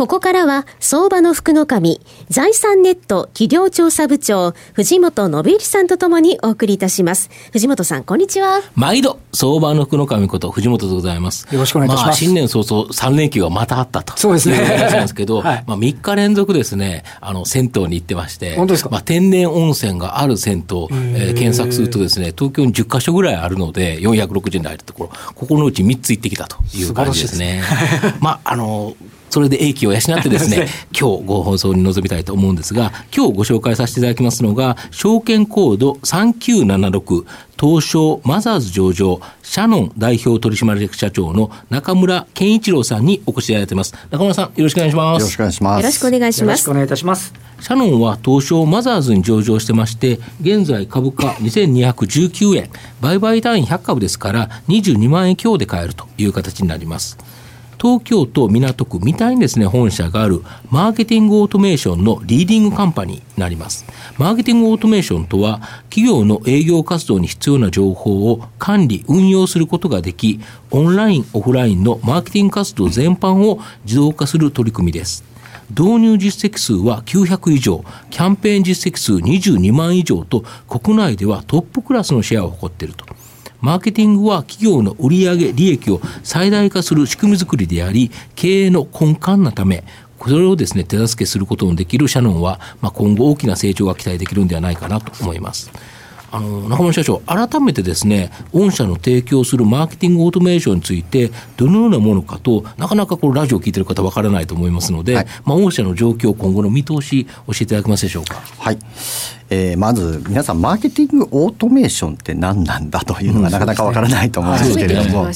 ここからは、相場の福の神、財産ネット企業調査部長、藤本信之さんとともにお送りいたします。藤本さん、こんにちは。毎度、相場の福の神こと藤本でございます。よろしくお願いいたします。まあ、新年早々3連休がまたあったと。そうですね。いう話なんですけど、はい、まあ3日連続ですね、あの、銭湯に行ってまして、本当ですか？まあ天然温泉がある銭湯、えー、検索するとですね、東京に10カ所ぐらいあるので、460円で入るところ、ここのうち3つ行ってきたという感じですね。す まあ、あの、それで英気を養って ですね、今日ご放送に臨みたいと思うんですが、今日ご紹介させていただきますのが、証券コード3976、東証マザーズ上場、シャノン代表取締役社長の中村健一郎さんにお越しいただいてます。中村さん、よろしくお願いします。よろしくお願いします。よろしくお願いします。よろしくお願いいたします。シャノンは東証マザーズに上場してまして、現在株価2219円、売買単位100株ですから、22万円強で買えるという形になります。東京都港区みたいにですね、本社があるマーケティングオートメーションのリーディングカンパニーになります。マーケティングオートメーションとは、企業の営業活動に必要な情報を管理、運用することができ、オンライン、オフラインのマーケティング活動全般を自動化する取り組みです。導入実績数は900以上、キャンペーン実績数22万以上と、国内ではトップクラスのシェアを誇っていると。マーケティングは企業の売上利益を最大化する仕組みづくりであり、経営の根幹なため、それをですね、手助けすることのできるシャノンは、まあ、今後大きな成長が期待できるんではないかなと思います。あの中村社長、改めてですね、御社の提供するマーケティングオートメーションについて、どのようなものかと、なかなかこのラジオを聞いてる方わからないと思いますので、はい、まあ、御社の状況、今後の見通し、教えていただけますでしょうか？はい。えー、まず皆さんマーケティングオートメーションって何なんだというのがなかなかわからないと思うんですけれども、はい、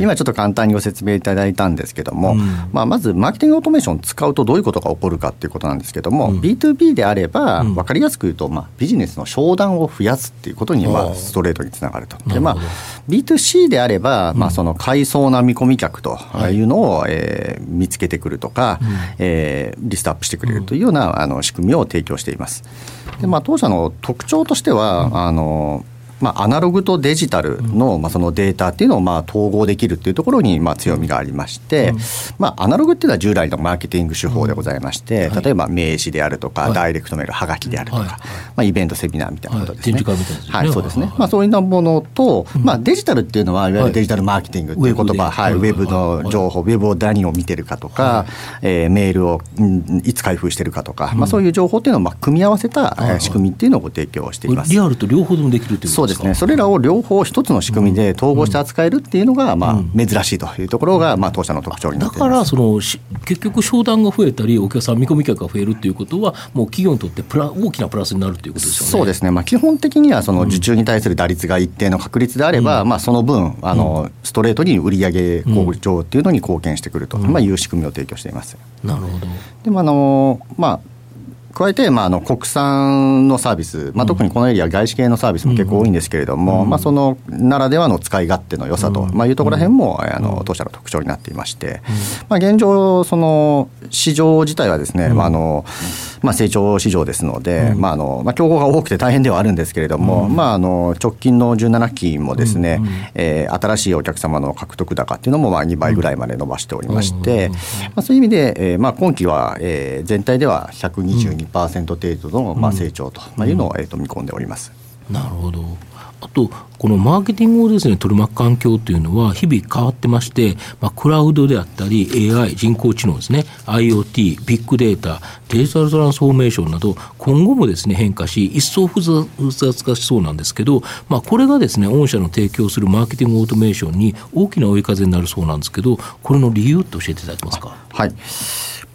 今ちょっと簡単にご説明いただいたんですけども、うん、まあ、まずマーケティングオートメーションを使うとどういうことが起こるかっていうことなんですけども、うん、B2B であれば分かりやすく言うと、まあ、ビジネスの商談を増やすっていうことにまあストレートにつながると。でまあ B2C であれば、まあ、その買いそうな見込み客とい。うのを、えー、見つけてくるとか、うん、えー、リストアップしてくれるというようなあの仕組みを提供しています。でまあ、当社の特徴としては、あのまあ、アナログとデジタルの,、まあそのデータっていうのをまあ統合できるっていうところにまあ強みがありまして、まあ、アナログっていうのは従来のマーケティング手法でございまして、例えば名刺であるとか、ダイレクトメールはがきであるとか、まあ、イベントセミナーみたいなことですね。はい、そうですね、まあ、そういうものと、まあ、デジタルっていうのはいわゆるデジタルマーケティングっていう言葉、はい、ウェブの情報、ウェブを何を見てるかとか、えー、メールをいつ開封してるかとか、まあ、そういう情報っていうのをまあ組み合わせた仕組みっていうのをご提供しています。リアルと両方でもできるっていうですね。それらを両方一つの仕組みで統合して扱えるっていうのが、まあ、珍しいというところが、まあ、当社の特徴になってだからその結局商談が増えたりお客さん見込み客が増えるっていうことはもう企業にとってプラ大きなプラスになるということですよね。そうですね、まあ、基本的にはその受注に対する打率が一定の確率であれば、うん、まあ、その分あの、ストレートに売上向上っていうのに貢献してくると、まあ、いう仕組みを提供しています。なるほど。でもあの、まあ加えて、まあ、あの国産のサービス、まあ、特にこのエリア、外資系のサービスも結構多いんですけれども、まあ、そのならではの使い勝手の良さと、まあ、いうところらへん。も、あの当社の特徴になっていまして、まあ、現状、その市場自体はですね、まああのまあ、成長市場ですので、まああのまあ、競合が多くて大変ではあるんですけれども、まあ、あの直近の17期もですね、えー、新しいお客様の獲得高っていうのもまあ2倍ぐらいまで伸ばしておりまして、まあ、そういう意味で、えーまあ、今期は、えー、全体では122%程度のまあ成長というのを、えー、と見込んでおります。なるほどあと、このマーケティングをですね、取り巻く環境というのは日々変わってまして、まあ、クラウドであったり、AI、人工知能ですね、IoT、ビッグデータ、デジタルトランスフォーメーションなど、今後もですね、変化し、一層複雑化しそうなんですけど、まあ、これがですね、御社の提供するマーケティングオートメーションに大きな追い風になるそうなんですけど、これの理由って教えていただけますか？はい。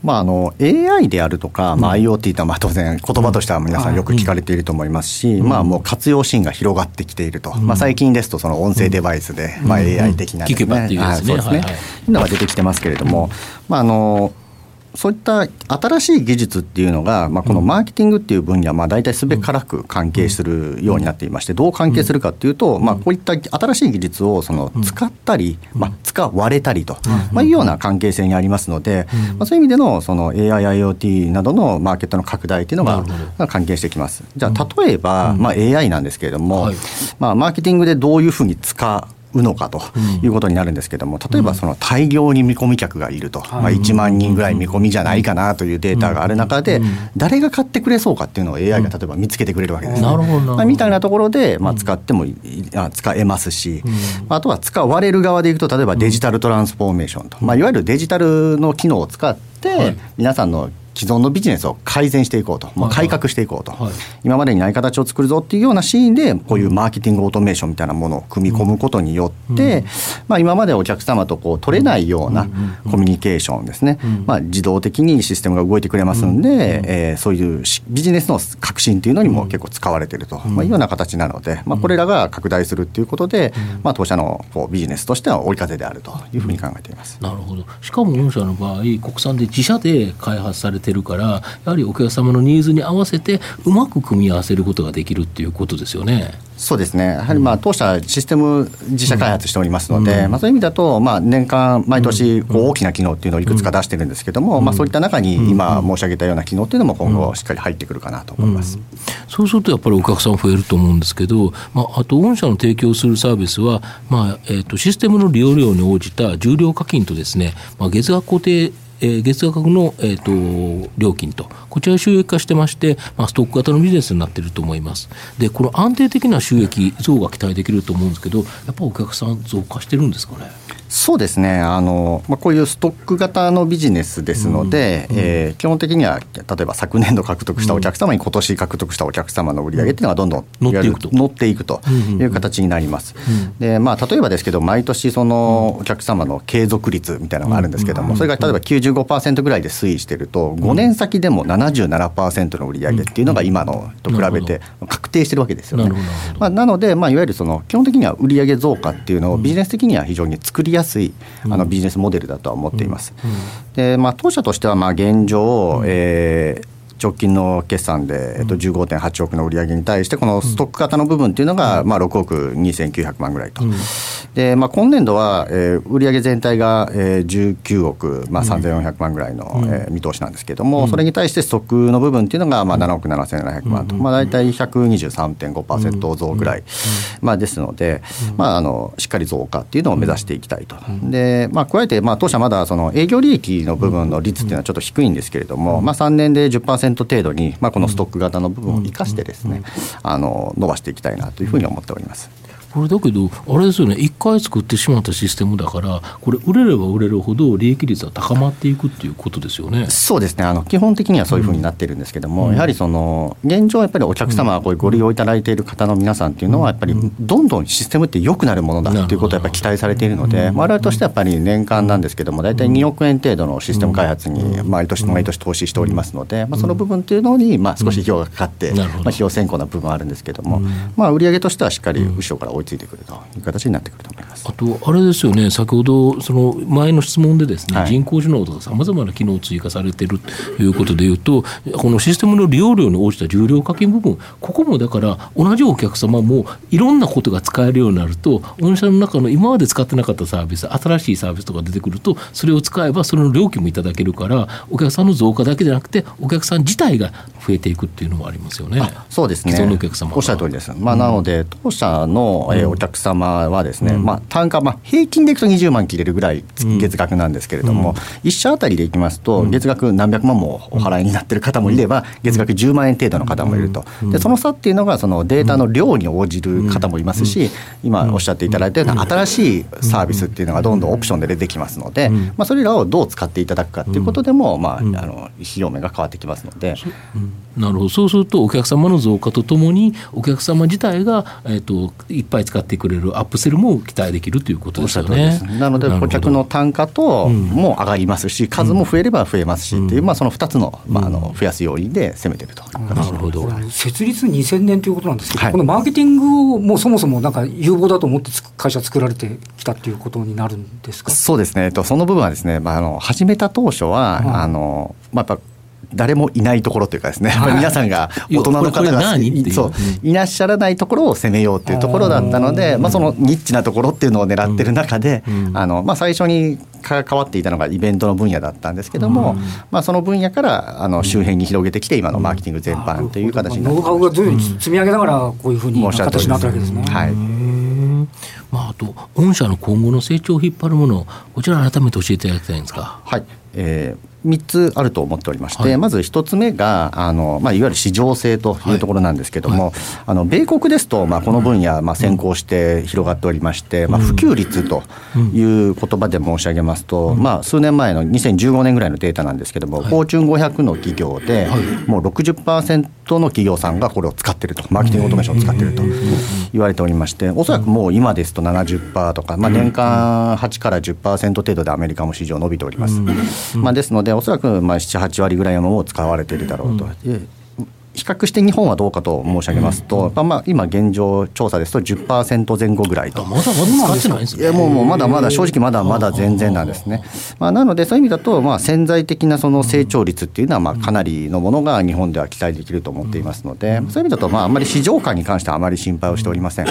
まあ、あの AI であるとか、まあ、IoT とはまあ当然言葉としては皆さんよく聞かれていると思いますし、まあ、もう活用シーンが広がってきていると、まあ、最近ですとその音声デバイスで、まあ、AI 的なですね、そうですね、いうのが出てきてますけれども、まああのそういった新しい技術っていうのが、まあ、このマーケティングっていう分野はまあ大体すべからく関係するようになっていましてどう関係するかっていうと、まあ、こういった新しい技術をその使ったり、まあ、使われたりと、まあ、いうような関係性にありますので、まあ、そういう意味でのその AIIoT などのマーケットの拡大っていうのが関係してきます。じゃあ例えば、まあ、AI なんですけれども、まあ、マーケティングでどういうふうに使ううのかということになるんですけども例えばその大量に見込み客がいると、まあ、1万人ぐらい見込みじゃないかなというデータがある中で誰が買ってくれそうかっていうのを AI が例えば見つけてくれるわけです、ね、まあ、みたいなところで、まあ、使っても使えますしあとは使われる側でいくと例えばデジタルトランスフォーメーションと、まあ、いわゆるデジタルの機能を使って皆さんの既存のビジネスを改善していこうと、まあ、改革していこうと、はい。はい、今までにない形を作るぞっていうようなシーンでこういうマーケティングオートメーションみたいなものを組み込むことによって、うん、まあ、今までお客様とこう取れないようなコミュニケーションですね、うん、まあ、自動的にシステムが動いてくれますんで、うん、えー、そういうビジネスの革新っていうのにも結構使われていると、まあ、いうような形なので、まあ、これらが拡大するっていうことで、まあ、当社のこうビジネスとしては追い風であるというふうに考えています。なるほど。しかも御社の場合国産で自社で開発されてるからやはりお客様のニーズに合わせてうまく組み合わせることができるっていうことですよね。そうですね、やはりまあ当社、システム自社開発しておりますので、うん、まあ、そういう意味だと、まあ、年間、毎年こう大きな機能っていうのをいくつか出してるんですけども、うん、まあ、そういった中に今申し上げたような機能っていうのも今後、しっかり入ってくるかなと思います、うん、そうするとやっぱりお客さん増えると思うんですけど、まあ、あと御社の提供するサービスは、まあえー、とシステムの利用量に応じた重量課金とですね、まあ、月額固定えー、月額の、えーと、料金と、こちら収益化してまして、まあ、ストック型のビジネスになっていると思います。で、この安定的な収益増が期待できると思うんですけど、やっぱお客さん増加してるんですかね？そうですね。あの、まあ、こういうストック型のビジネスですので、うんうん、えー、基本的には例えば昨年度獲得したお客様に今年獲得したお客様の売り上げっていうのがどんどん乗っていくと。乗っていくという形になります。でまあ、例えばですけど毎年そのお客様の継続率みたいなのがあるんですけどもそれが例えば95%ぐらいで推移してると5年先でも77%の売り上げっていうのが今のと比べて確定してるわけですよね。まあ、なので、まあ、いわゆるその基本的には売上増加っていうのをビジネス的には非常に作りやすいあのビジネスモデルだとは思っています。でまあ、当社としてはまあ現状、えー直近の決算で、えっと、15.8億の売り上げに対して、このストック型の部分っていうのが、まあ、6億2900万ぐらいと、でまあ、今年度は、えー、売上全体が、えー、19億、まあ、3400万ぐらいの、うん、えー、見通しなんですけれども、うん、それに対してストックの部分っていうのが、まあ、7億7700万と、まあ、大体123.5%増ぐらい、まあ、ですので、まあ、あのしっかり増加っていうのを目指していきたいと。でまあ、加えて、まあ、当社まだその営業利益の部分の率っていうのはちょっと低いんですけれども、まあ、3年で10%程度に、まあ、このストック型の部分を生かしてですね、あの伸ばしていきたいなというふうに思っております。これだけど、あれですよね、一回作ってしまったシステムだから、これ、売れれば売れるほど利益率は高まっていくっていうことですよね。そうですね。あの、基本的にはそういうふうになってるんですけども、うん、やはりその現状、やっぱりお客様、こういうご利用いただいている方の皆さんっていうのは、やっぱりどんどんシステムって良くなるものだということをやっぱり期待されているので、我々としてはやっぱり年間なんですけども、大体2億円程度のシステム開発に毎年毎年投資しておりますので、まあ、その部分っていうのに、まあ、少し費用がかかって、まあ、費用先行な部分はあるんですけども、まあ、売上としてはしっかり後ろから追いついてくるという形になってくると思います。あとあれですよね先ほどその前の質問でですね、はい、人工知能とかさまざまな機能を追加されてるということでいうとこのシステムの利用量に応じた重量課金部分ここもだから同じお客様もいろんなことが使えるようになると御社の中の今まで使ってなかったサービス新しいサービスとか出てくるとそれを使えばそれの料金もいただけるからお客さんの増加だけじゃなくてお客さん自体が増えていくっていうのもありますよね。そうですね。お客様おっしゃる通りです。まあ、なので当社の、えお客様はですね、うん、まあ、単価、まあ、平均でいくと20万切れるぐらい月額なんですけれども、うん、1社あたりでいきますと、月額何百万もお払いになってる方もいれば、月額10万円程度の方もいると、でその差っていうのが、そのデータの量に応じる方もいますし、今おっしゃっていただいたような新しいサービスっていうのがどんどんオプションで出てきますので、まあ、それらをどう使っていただくかっていうことでも、まあ、あの費用面が変わってきますので。なるほど。そうするとお客様の増加とともにお客様自体が、えーと、いっぱいい使ってくれるアップセルも期待できるということですよね。なので顧客の単価とも上がりますし、数も増えれば増えますしっていう、まあ、その2つの,、まあ、あの増やす要因で攻めてるとなるほど。設立2000年ということなんですけど、はい、このマーケティングをもうそもそもなんか有望だと思って会社作られてきたということになるんですか？そうですね、えっと、その部分はですね、まあ、あの始めた当初は、うん、あのまあ、やっぱ誰もいないところというかですね、皆さんが大人の方がそういらっしゃらないところを攻めようというところだったので、まあ、そのニッチなところっていうのを狙ってる中で、あのまあ、最初に関わっていたのがイベントの分野だったんですけども、まあ、その分野からあの周辺に広げてきて今のマーケティング全般という形になってノウハウが随分積み上げながらこういうふうに形になったわけですね。はい。まあ、あと御社の今後の成長を引っ張るものこちら改めて教えていただきたいんですか。はい、えー3つあると思っておりまして、はい、まず1つ目があの、まあ、いわゆる市場性というところなんですけれども、はい。はい、あの米国ですと、まあ、この分野、まあ、先行して広がっておりまして、うん、まあ、普及率という言葉で申し上げますと、うん、まあ、数年前の2015年ぐらいのデータなんですけれども、フォーチュン500の企業で、もう60%の企業さんがこれを使っていると、マーケティングオートメーションを使っていると言われておりまして、おそらくもう今ですと70%とか、まあ、年間8から10%程度でアメリカも市場伸びております。まあ、ですので、おそらくまあ7、8割ぐらいのものを使われているだろうと。比較して日本はどうかと申し上げますと、うん、まあ、今現状調査ですと10%前後ぐらいと。まだまだ使ってないですね。いやもうもうまだまだ正直まだまだ全然なんですね。まあ、なのでそういう意味だと、まあ、潜在的なその成長率っていうのはまあかなりのものが日本では期待できると思っていますので、そういう意味だとまああんまり市場感に関してはあまり心配をしておりません。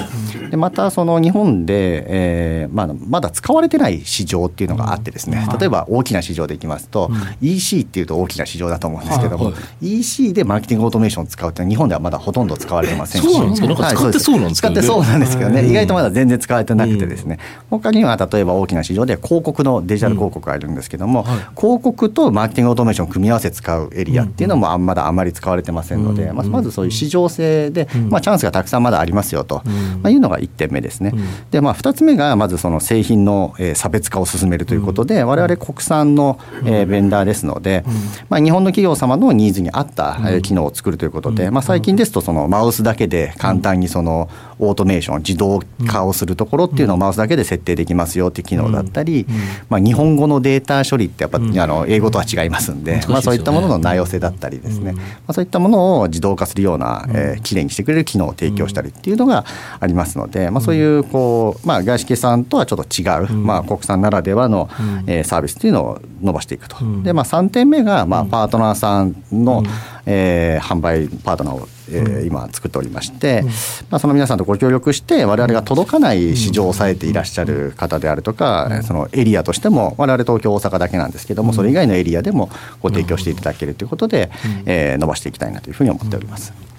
でまたその日本で、えーまあ、まだ使われてない市場っていうのがあってですね、例えば大きな市場でいきますと、EC っていうと大きな市場だと思うんですけども、EC でマーケティングオートメーションを使うって日本ではまだほとんど使われてませんし。そうなんですか？使ってそうなんですか、ね、使ってそうなんですけどね、意外とまだ全然使われてなくてですね、他には例えば大きな市場で広告のデジタル広告があるんですけども、広告とマーケティングオートメーションを組み合わせ使うエリアっていうのもまだあんまり使われてませんので、まあ、まずそういう市場性で、まあ、チャンスがたくさんまだありますよと、まあ、いうのが1点目ですね。で、まあ、2つ目がまずその製品の差別化を進めるということで、われわれ国産のベンダーですので、まあ、日本の企業様のニーズに合った機能を作るということで、まあ、最近ですとそのマウスだけで簡単にそのオートメーション自動化をするところっていうのをマウスだけで設定できますよっていう機能だったり、まあ、日本語のデータ処理ってやっぱ、あの英語とは違いますんで、まあ、そういったものの内容性だったりですね、まあ、そういったものを自動化するような、えー、きれいにしてくれる機能を提供したりっていうのがありますので、まあ、そういうこう、まあ、外資系さんとはちょっと違う、まあ、国産ならではの、えー、サービスっていうのを伸ばしていくと。で、まあ、3点目が、まあ、パートナーさんの、えー、販売パートナーをえー、今作っておりまして、まあ、その皆さんとご協力して我々が届かない市場を抑えていらっしゃる方であるとか、そのエリアとしても我々東京大阪だけなんですけどもそれ以外のエリアでもご提供していただけるということで、えー、伸ばしていきたいなというふうに思っております。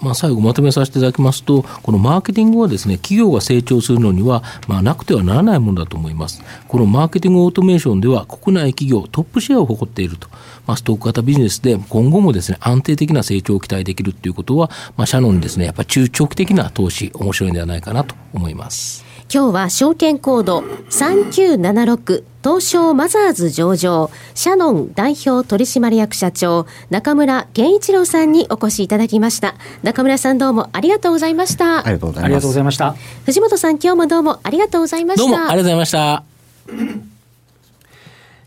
まあ、最後まとめさせていただきますと、このマーケティングはですね、企業が成長するのには、まあ、なくてはならないものだと思います。このマーケティングオートメーションでは、国内企業トップシェアを誇っていると。まあ、ストック型ビジネスで今後もですね、安定的な成長を期待できるということは、まあ、社能にですね、やっぱ中長期的な投資、面白いんではないかなと思います。今日は証券コード3976東証マザーズ上場、シャノン代表取締役社長、中村健一郎さんにお越しいただきました。中村さんどうもありがとうございました。ありがとうございました。藤本さん今日もどうもありがとうございました。どうもありがとうございました。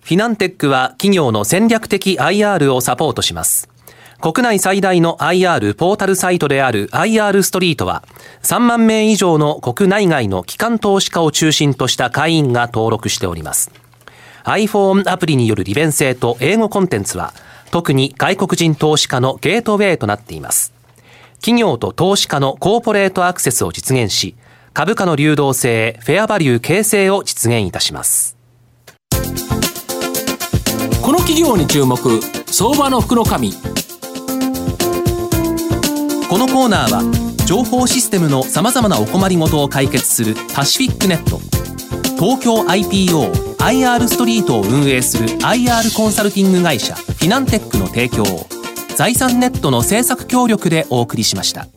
フィナンテックは企業の戦略的 IR をサポートします。国内最大の IR ポータルサイトである IR ストリートは3万名以上の国内外の機関投資家を中心とした会員が登録しております。iPhone アプリによる利便性と英語コンテンツは特に外国人投資家のゲートウェイとなっています。企業と投資家のコーポレートアクセスを実現し、株価の流動性、フェアバリュー形成を実現いたします。この企業に注目、相場の福の神。このコーナーは情報システムのさまざまなお困りごとを解決するパシフィックネット東京 IR ストリートを運営する IR コンサルティング会社フィナンテックの提供を財産ネットの政策協力でお送りしました。